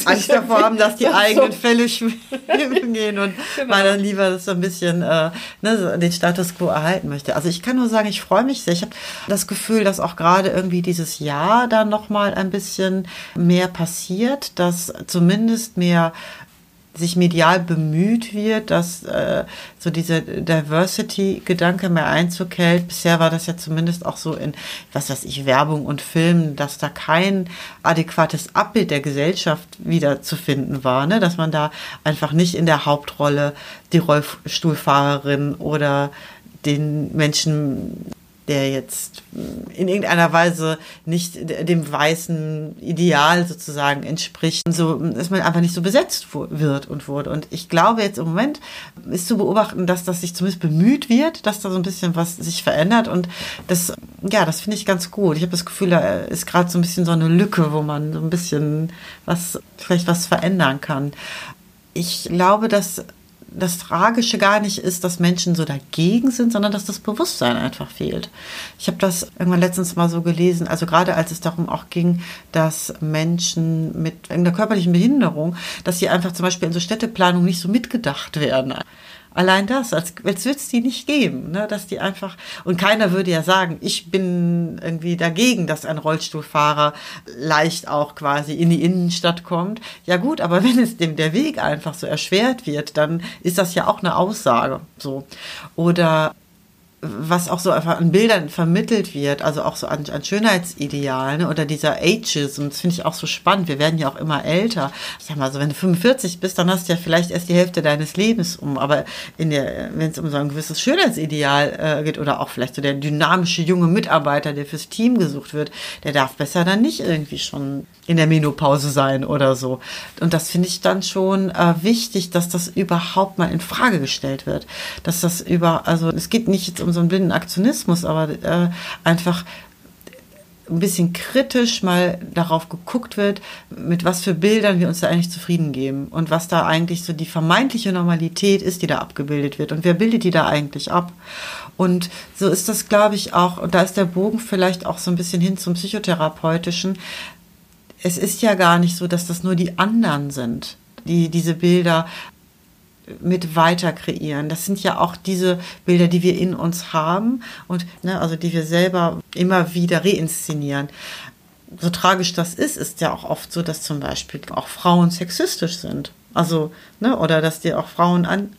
Angst davor haben, dass die eigenen so. Fälle schwimmen [laughs] gehen und genau. man dann lieber so ein bisschen äh, ne, den Status quo erhalten möchte. Also ich kann nur sagen, ich freue mich sehr. Ich habe das Gefühl, dass auch gerade irgendwie dieses Jahr da nochmal ein bisschen mehr passiert, dass zumindest mehr sich medial bemüht wird, dass äh, so dieser Diversity-Gedanke mehr Einzug hält. Bisher war das ja zumindest auch so in, was weiß ich, Werbung und Filmen, dass da kein adäquates Abbild der Gesellschaft wieder zu finden war, ne? dass man da einfach nicht in der Hauptrolle die Rollstuhlfahrerin oder den Menschen der jetzt in irgendeiner Weise nicht dem weißen Ideal sozusagen entspricht, so dass man einfach nicht so besetzt wird und wurde. Und ich glaube jetzt im Moment ist zu beobachten, dass das sich zumindest bemüht wird, dass da so ein bisschen was sich verändert und das, ja, das finde ich ganz gut. Ich habe das Gefühl, da ist gerade so ein bisschen so eine Lücke, wo man so ein bisschen was, vielleicht was verändern kann. Ich glaube, dass das Tragische gar nicht ist, dass Menschen so dagegen sind, sondern dass das Bewusstsein einfach fehlt. Ich habe das irgendwann letztens mal so gelesen, also gerade als es darum auch ging, dass Menschen mit irgendeiner körperlichen Behinderung, dass sie einfach zum Beispiel in so Städteplanung nicht so mitgedacht werden. Allein das, als, als würde es die nicht geben, ne? dass die einfach, und keiner würde ja sagen, ich bin irgendwie dagegen, dass ein Rollstuhlfahrer leicht auch quasi in die Innenstadt kommt. Ja gut, aber [laughs] wenn es dem der Weg einfach so erschwert wird, dann ist das ja auch eine Aussage, so. Oder was auch so einfach an Bildern vermittelt wird, also auch so an, an Schönheitsidealen ne? oder dieser Ageism, das finde ich auch so spannend. Wir werden ja auch immer älter. Ich sag mal so, wenn du 45 bist, dann hast du ja vielleicht erst die Hälfte deines Lebens um. Aber in der, wenn es um so ein gewisses Schönheitsideal äh, geht oder auch vielleicht so der dynamische junge Mitarbeiter, der fürs Team gesucht wird, der darf besser dann nicht irgendwie schon in der Menopause sein oder so. Und das finde ich dann schon äh, wichtig, dass das überhaupt mal in Frage gestellt wird. Dass das über, also es geht nicht jetzt um so einen blinden Aktionismus, aber äh, einfach ein bisschen kritisch mal darauf geguckt wird, mit was für Bildern wir uns da eigentlich zufrieden geben und was da eigentlich so die vermeintliche Normalität ist, die da abgebildet wird und wer bildet die da eigentlich ab. Und so ist das, glaube ich, auch, und da ist der Bogen vielleicht auch so ein bisschen hin zum Psychotherapeutischen, es ist ja gar nicht so, dass das nur die anderen sind, die diese Bilder mit weiter kreieren. Das sind ja auch diese Bilder, die wir in uns haben und ne, also die wir selber immer wieder reinszenieren. So tragisch das ist, ist ja auch oft so, dass zum Beispiel auch Frauen sexistisch sind. Also, ne, oder dass die auch Frauen an,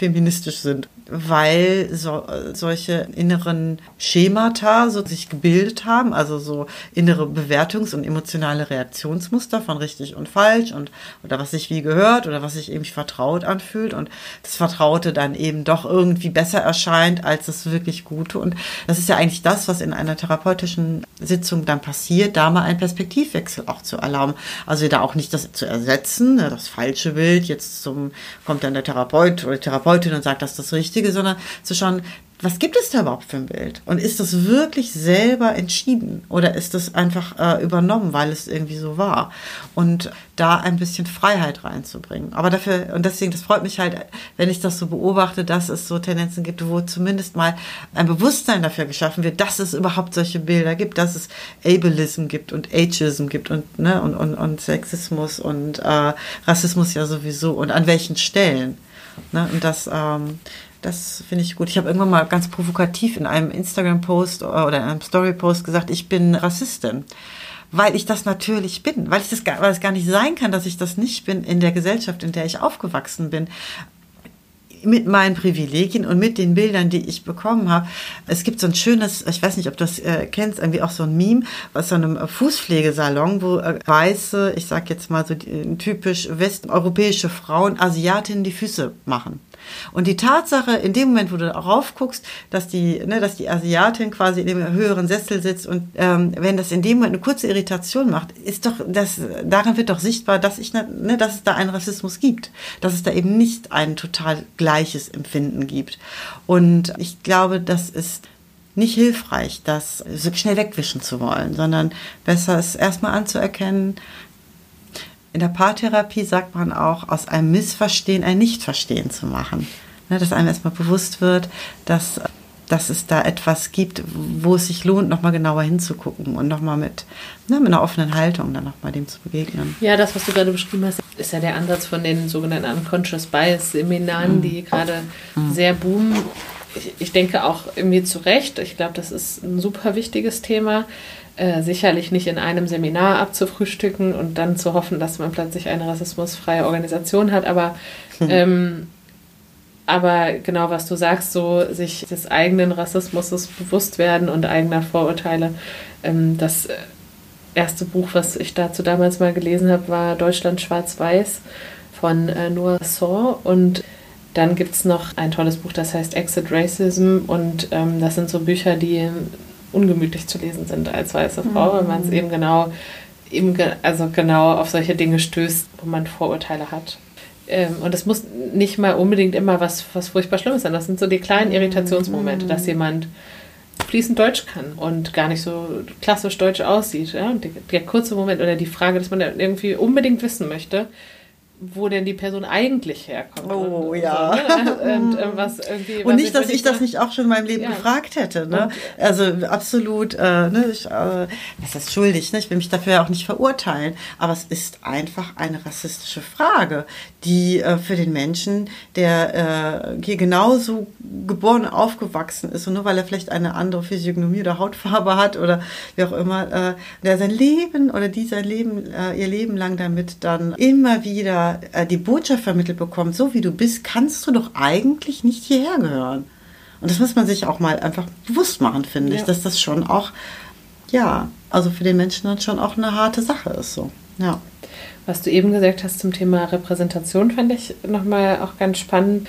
antifeministisch sind weil so, solche inneren Schemata so sich gebildet haben, also so innere Bewertungs- und emotionale Reaktionsmuster von richtig und falsch und oder was sich wie gehört oder was sich eben vertraut anfühlt und das Vertraute dann eben doch irgendwie besser erscheint als das wirklich Gute. Und das ist ja eigentlich das, was in einer therapeutischen Sitzung dann passiert, da mal einen Perspektivwechsel auch zu erlauben. Also da auch nicht das zu ersetzen, ne, das falsche Bild, jetzt zum, kommt dann der Therapeut oder die Therapeutin und sagt, das ist das Richtige sondern zu schauen, was gibt es da überhaupt für ein Bild? Und ist das wirklich selber entschieden oder ist das einfach äh, übernommen, weil es irgendwie so war? Und da ein bisschen Freiheit reinzubringen. Aber dafür, und deswegen, das freut mich halt, wenn ich das so beobachte, dass es so Tendenzen gibt, wo zumindest mal ein Bewusstsein dafür geschaffen wird, dass es überhaupt solche Bilder gibt, dass es Ableism gibt und Ageism gibt und, ne, und, und, und Sexismus und äh, Rassismus ja sowieso und an welchen Stellen. Ne? Und das, ähm, das finde ich gut. Ich habe irgendwann mal ganz provokativ in einem Instagram-Post oder in einem Story-Post gesagt, ich bin Rassistin. Weil ich das natürlich bin, weil ich das weil es gar nicht sein kann, dass ich das nicht bin in der Gesellschaft, in der ich aufgewachsen bin mit meinen Privilegien und mit den Bildern, die ich bekommen habe. Es gibt so ein schönes, ich weiß nicht, ob du das äh, kennst, irgendwie auch so ein Meme aus so einem Fußpflegesalon, wo äh, weiße, ich sag jetzt mal so die, typisch westeuropäische Frauen Asiatinnen die Füße machen. Und die Tatsache, in dem Moment, wo du darauf guckst, dass die, ne, dass die Asiatin quasi in dem höheren Sessel sitzt und ähm, wenn das in dem Moment eine kurze Irritation macht, ist doch, das, daran wird doch sichtbar, dass ich, ne, dass es da einen Rassismus gibt, dass es da eben nicht ein total gleiches Empfinden gibt. Und ich glaube, das ist nicht hilfreich, das so schnell wegwischen zu wollen, sondern besser ist erstmal anzuerkennen, in der Paartherapie sagt man auch, aus einem Missverstehen ein Nichtverstehen zu machen. Ne, dass einem erstmal bewusst wird, dass, dass es da etwas gibt, wo es sich lohnt, nochmal genauer hinzugucken und nochmal mit, ne, mit einer offenen Haltung dann nochmal dem zu begegnen. Ja, das, was du gerade beschrieben hast, ist ja der Ansatz von den sogenannten Unconscious Bias Seminaren, mhm. die gerade mhm. sehr boomen. Ich, ich denke auch irgendwie zu Recht. Ich glaube, das ist ein super wichtiges Thema äh, sicherlich nicht in einem Seminar abzufrühstücken und dann zu hoffen, dass man plötzlich eine rassismusfreie Organisation hat, aber, hm. ähm, aber genau was du sagst, so sich des eigenen Rassismus bewusst werden und eigener Vorurteile. Ähm, das erste Buch, was ich dazu damals mal gelesen habe, war Deutschland Schwarz-Weiß von äh, Noah Saw und dann gibt es noch ein tolles Buch, das heißt Exit Racism und ähm, das sind so Bücher, die ungemütlich zu lesen sind als weiße Frau, mhm. weil man es eben genau, eben also genau auf solche Dinge stößt, wo man Vorurteile hat. Ähm, und es muss nicht mal unbedingt immer was, was furchtbar Schlimmes sein. Das sind so die kleinen Irritationsmomente, mhm. dass jemand fließend Deutsch kann und gar nicht so klassisch deutsch aussieht. Ja? Und der, der kurze Moment oder die Frage, dass man irgendwie unbedingt wissen möchte, wo denn die Person eigentlich herkommt. Oh und, ja. So, ne? und, ähm, [laughs] was irgendwie, Und nicht, dass ich das nicht auch schon in meinem Leben Ja. gefragt hätte. Ne? Also absolut, äh, ne, ich, äh, das ist schuldig, ne? ich will mich dafür auch nicht verurteilen, aber es ist einfach eine rassistische Frage, die äh, für den Menschen, der äh, hier genauso geboren und aufgewachsen ist und nur weil er vielleicht eine andere Physiognomie oder Hautfarbe hat oder wie auch immer, äh, der sein Leben oder die sein Leben, äh, ihr Leben lang damit dann immer wieder äh, die Botschaft vermittelt bekommt, so wie du bist, kannst du doch eigentlich nicht hierher gehören. Und das muss man sich auch mal einfach bewusst machen, finde ich, Ja. dass das schon auch, ja, also für den Menschen dann schon auch eine harte Sache ist, so. Ja. Was du eben gesagt hast zum Thema Repräsentation, fand ich nochmal auch ganz spannend.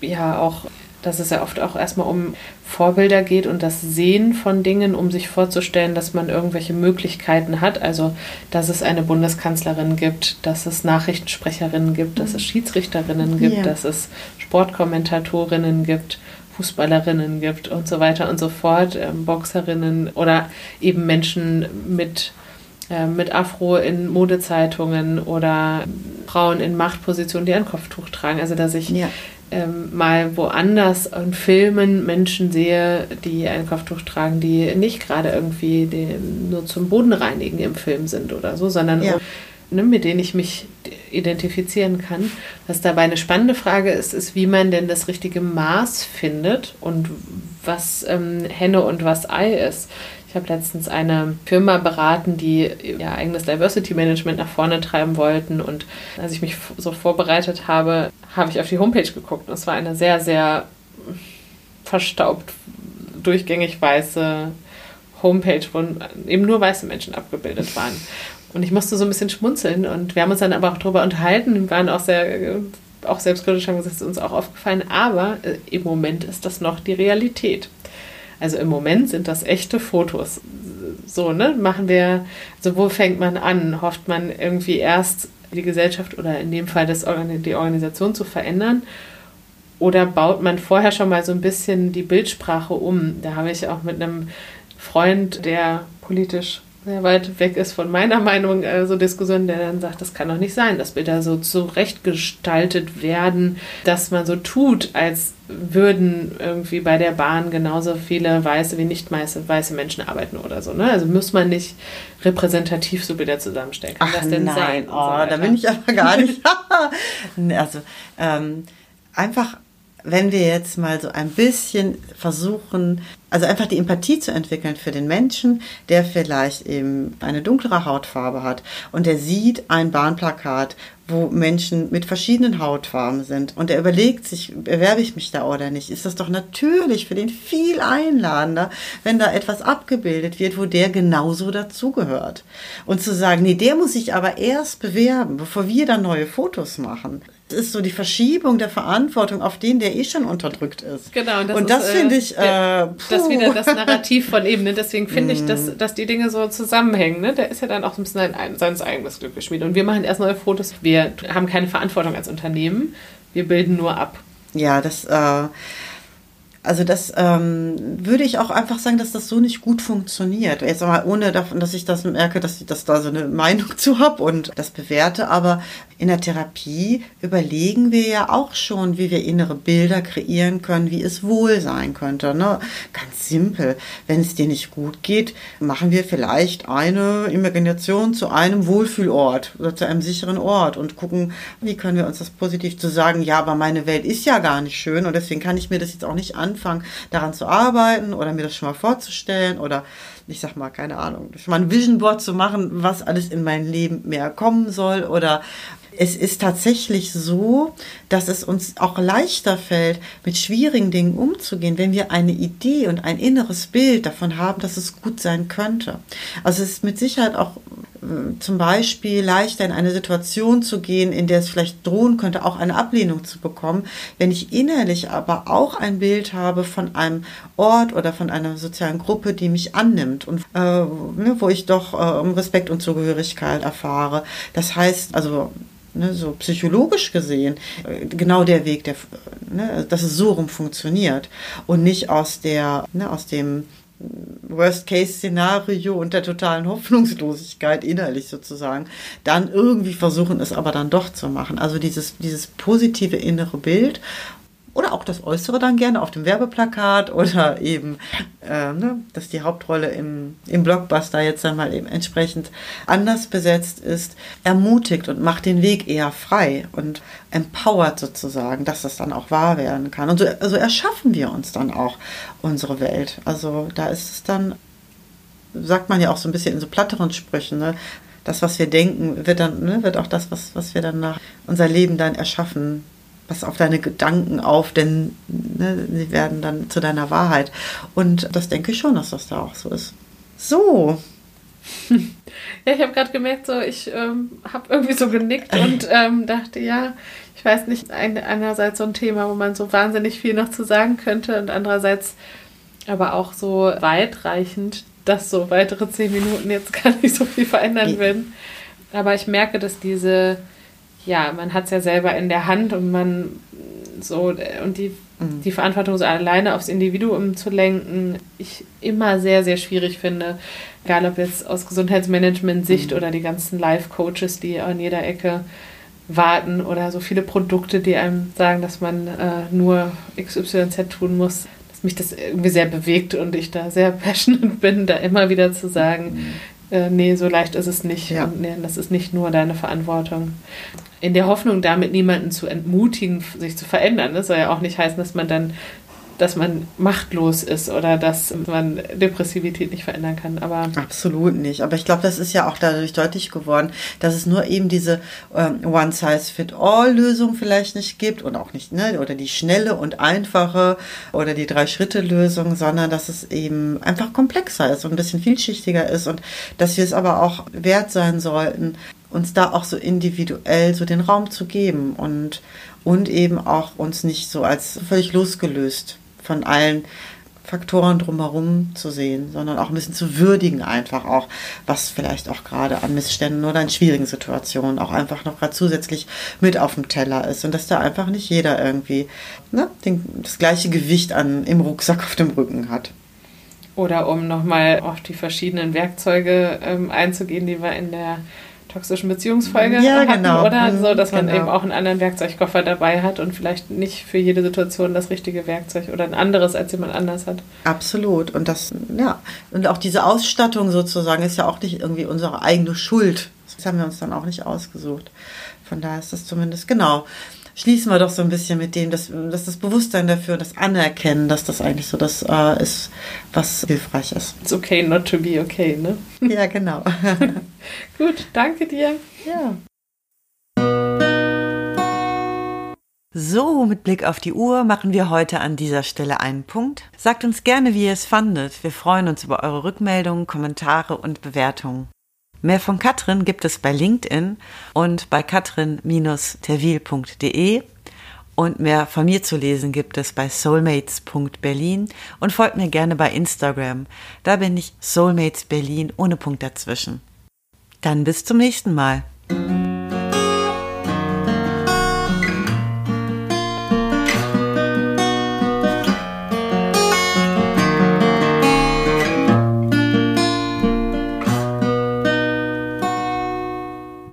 Ja, auch, dass es ja oft auch erstmal um Vorbilder geht und das Sehen von Dingen, um sich vorzustellen, dass man irgendwelche Möglichkeiten hat. Also, dass es eine Bundeskanzlerin gibt, dass es Nachrichtensprecherinnen gibt, dass es Schiedsrichterinnen gibt, Ja. dass es Sportkommentatorinnen gibt. Fußballerinnen gibt und so weiter und so fort, ähm, Boxerinnen oder eben Menschen mit äh, mit Afro in Modezeitungen oder Frauen in Machtpositionen, die ein Kopftuch tragen. Also dass ich Ja. Ähm, mal woanders in Filmen Menschen sehe, die ein Kopftuch tragen, die nicht gerade irgendwie den, nur zum Bodenreinigen im Film sind oder so, sondern Ja. ne, mit denen ich mich identifizieren kann. Was dabei eine spannende Frage ist, ist, wie man denn das richtige Maß findet und was ähm, Henne und was Ei ist. Ich habe letztens eine Firma beraten, die ihr eigenes Diversity Management nach vorne treiben wollten. Und als ich mich so vorbereitet habe, habe ich auf die Homepage geguckt. Und es war eine sehr, sehr verstaubt, durchgängig weiße Homepage, wo eben nur weiße Menschen abgebildet waren. Und ich musste so ein bisschen schmunzeln und wir haben uns dann aber auch darüber unterhalten und waren auch sehr, auch selbstkritisch, haben gesagt, es ist uns auch aufgefallen, aber äh, im Moment ist das noch die Realität. Also im Moment sind das echte Fotos. So, ne? Machen wir, also wo fängt man an? Hofft man irgendwie erst die Gesellschaft oder in dem Fall das, die Organisation zu verändern? Oder baut man vorher schon mal so ein bisschen die Bildsprache um? Da habe ich auch mit einem Freund, der politisch sehr weit weg ist von meiner Meinung, äh, so Diskussionen, der dann sagt, das kann doch nicht sein, dass Bilder so zurechtgestaltet werden, dass man so tut, als würden irgendwie bei der Bahn genauso viele weiße wie nicht weiße, Menschen arbeiten oder so. Ne? Also muss man nicht repräsentativ so Bilder zusammenstellen. Kann Ach das denn nein, sein? Oh, so da bin ich aber gar nicht. [laughs] [laughs] Also ähm, einfach, wenn wir jetzt mal so ein bisschen versuchen, also einfach die Empathie zu entwickeln für den Menschen, der vielleicht eben eine dunklere Hautfarbe hat und der sieht ein Bahnplakat, wo Menschen mit verschiedenen Hautfarben sind und er überlegt sich, bewerbe ich mich da oder nicht, ist das doch natürlich für den viel einladender, wenn da etwas abgebildet wird, wo der genauso dazugehört. Und zu sagen, nee, der muss sich aber erst bewerben, bevor wir dann neue Fotos machen. Das ist so die Verschiebung der Verantwortung auf den, der eh schon unterdrückt ist. Genau, und das, und das finde äh, ich, der- äh, das puh. wieder das Narrativ von eben. Ne? Deswegen finde ich, dass, dass die Dinge so zusammenhängen. Ne? Der ist ja dann auch so ein bisschen ein, ein, seines eigenes Glück geschmiedet. Und wir machen erst neue Fotos. Wir haben keine Verantwortung als Unternehmen. Wir bilden nur ab. Ja, das, äh, also das ähm, würde ich auch einfach sagen, dass das so nicht gut funktioniert. Jetzt mal ohne davon, dass ich das merke, dass ich das da so eine Meinung [laughs] zu habe und das bewerte. Aber in der Therapie überlegen wir ja auch schon, wie wir innere Bilder kreieren können, wie es wohl sein könnte. Ne? Ganz simpel. Wenn es dir nicht gut geht, machen wir vielleicht eine Imagination zu einem Wohlfühlort oder zu einem sicheren Ort und gucken, wie können wir uns das positiv zu sagen, ja, aber meine Welt ist ja gar nicht schön und deswegen kann ich mir das jetzt auch nicht anfangen, daran zu arbeiten oder mir das schon mal vorzustellen oder ich sag mal, keine Ahnung, schon mal ein Vision Board zu machen, was alles in mein Leben mehr kommen soll oder es ist tatsächlich so, dass es uns auch leichter fällt, mit schwierigen Dingen umzugehen, wenn wir eine Idee und ein inneres Bild davon haben, dass es gut sein könnte. Also es ist mit Sicherheit auch äh, zum Beispiel leichter in eine Situation zu gehen, in der es vielleicht drohen könnte, auch eine Ablehnung zu bekommen, wenn ich innerlich aber auch ein Bild habe von einem Ort oder von einer sozialen Gruppe, die mich annimmt und äh, ne, wo ich doch äh, Respekt und Zugehörigkeit erfahre. Das heißt, also ne, so psychologisch gesehen, äh, genau der Weg, der, ne, dass es so rum funktioniert und nicht aus der, ne, aus dem Worst-Case-Szenario und der totalen Hoffnungslosigkeit innerlich sozusagen, dann irgendwie versuchen es aber dann doch zu machen. Also dieses, dieses positive innere Bild oder auch das Äußere dann gerne auf dem Werbeplakat [laughs] oder eben, äh, ne, dass die Hauptrolle im, im Blockbuster jetzt einmal eben entsprechend anders besetzt ist, ermutigt und macht den Weg eher frei und empowert sozusagen, dass das dann auch wahr werden kann. Und so also erschaffen wir uns dann auch unsere Welt. Also da ist es dann, sagt man ja auch so ein bisschen in so platteren Sprüchen, ne? das, was wir denken, wird dann, ne, wird auch das, was, was wir dann nach unser Leben dann erschaffen pass auf deine Gedanken auf, denn ne, sie werden dann zu deiner Wahrheit. Und das denke ich schon, dass das da auch so ist. So. [laughs] Ja, ich habe gerade gemerkt, so ich ähm, habe irgendwie so genickt und [laughs] ähm, dachte, ja, ich weiß nicht, ein, einerseits so ein Thema, wo man so wahnsinnig viel noch zu sagen könnte und andererseits aber auch so weitreichend, dass so weitere zehn Minuten jetzt [laughs] gar nicht so viel verändern würden. Aber ich merke, dass diese ja, man hat es ja selber in der Hand und man so und die, mhm. die Verantwortung so alleine aufs Individuum zu lenken, ich immer sehr, sehr schwierig finde. Egal ob jetzt aus Gesundheitsmanagement-Sicht mhm. oder die ganzen Life-Coaches, die an jeder Ecke warten oder so viele Produkte, die einem sagen, dass man äh, nur XYZ tun muss, dass mich das irgendwie sehr bewegt und ich da sehr [laughs] passionate bin, da immer wieder zu sagen, mhm. Äh, nee, so leicht ist es nicht ja. und nee, das ist nicht nur deine Verantwortung in der Hoffnung, damit niemanden zu entmutigen, sich zu verändern. Das soll ja auch nicht heißen, dass man dann, dass man machtlos ist oder dass man Depressivität nicht verändern kann. Aber absolut nicht. Aber ich glaube, das ist ja auch dadurch deutlich geworden, dass es nur eben diese ähm, One-Size-Fit-All-Lösung vielleicht nicht gibt und auch nicht ne oder die schnelle und einfache oder die Drei-Schritte-Lösung, sondern dass es eben einfach komplexer ist und ein bisschen vielschichtiger ist und dass wir es aber auch wert sein sollten, uns da auch so individuell so den Raum zu geben und, und eben auch uns nicht so als völlig losgelöst von allen Faktoren drumherum zu sehen, sondern auch ein bisschen zu würdigen einfach auch, was vielleicht auch gerade an Missständen oder in schwierigen Situationen auch einfach noch gerade zusätzlich mit auf dem Teller ist und dass da einfach nicht jeder irgendwie ne, den, das gleiche Gewicht an, im Rucksack auf dem Rücken hat. Oder um nochmal auf die verschiedenen Werkzeuge ähm, einzugehen, die wir in der toxischen Beziehungsfolge ja, hatten, genau. oder? So, dass man genau. eben auch einen anderen Werkzeugkoffer dabei hat und vielleicht nicht für jede Situation das richtige Werkzeug oder ein anderes als jemand anders hat. Absolut. Und das, ja. Und auch diese Ausstattung sozusagen ist ja auch nicht irgendwie unsere eigene Schuld. Das haben wir uns dann auch nicht ausgesucht. Von daher ist das zumindest genau schließen wir doch so ein bisschen mit dem, dass, dass das Bewusstsein dafür, das Anerkennen, dass das eigentlich so das äh, ist, was hilfreich ist. It's okay not to be okay, ne? Ja, genau. [laughs] Gut, danke dir. Ja. So, mit Blick auf die Uhr machen wir heute an dieser Stelle einen Punkt. Sagt uns gerne, wie ihr es fandet. Wir freuen uns über eure Rückmeldungen, Kommentare und Bewertungen. Mehr von Katrin gibt es bei LinkedIn und bei katrin-terwil.de. Und mehr von mir zu lesen gibt es bei soulmates.berlin und folgt mir gerne bei Instagram. Da bin ich Soulmates Berlin ohne Punkt dazwischen. Dann bis zum nächsten Mal.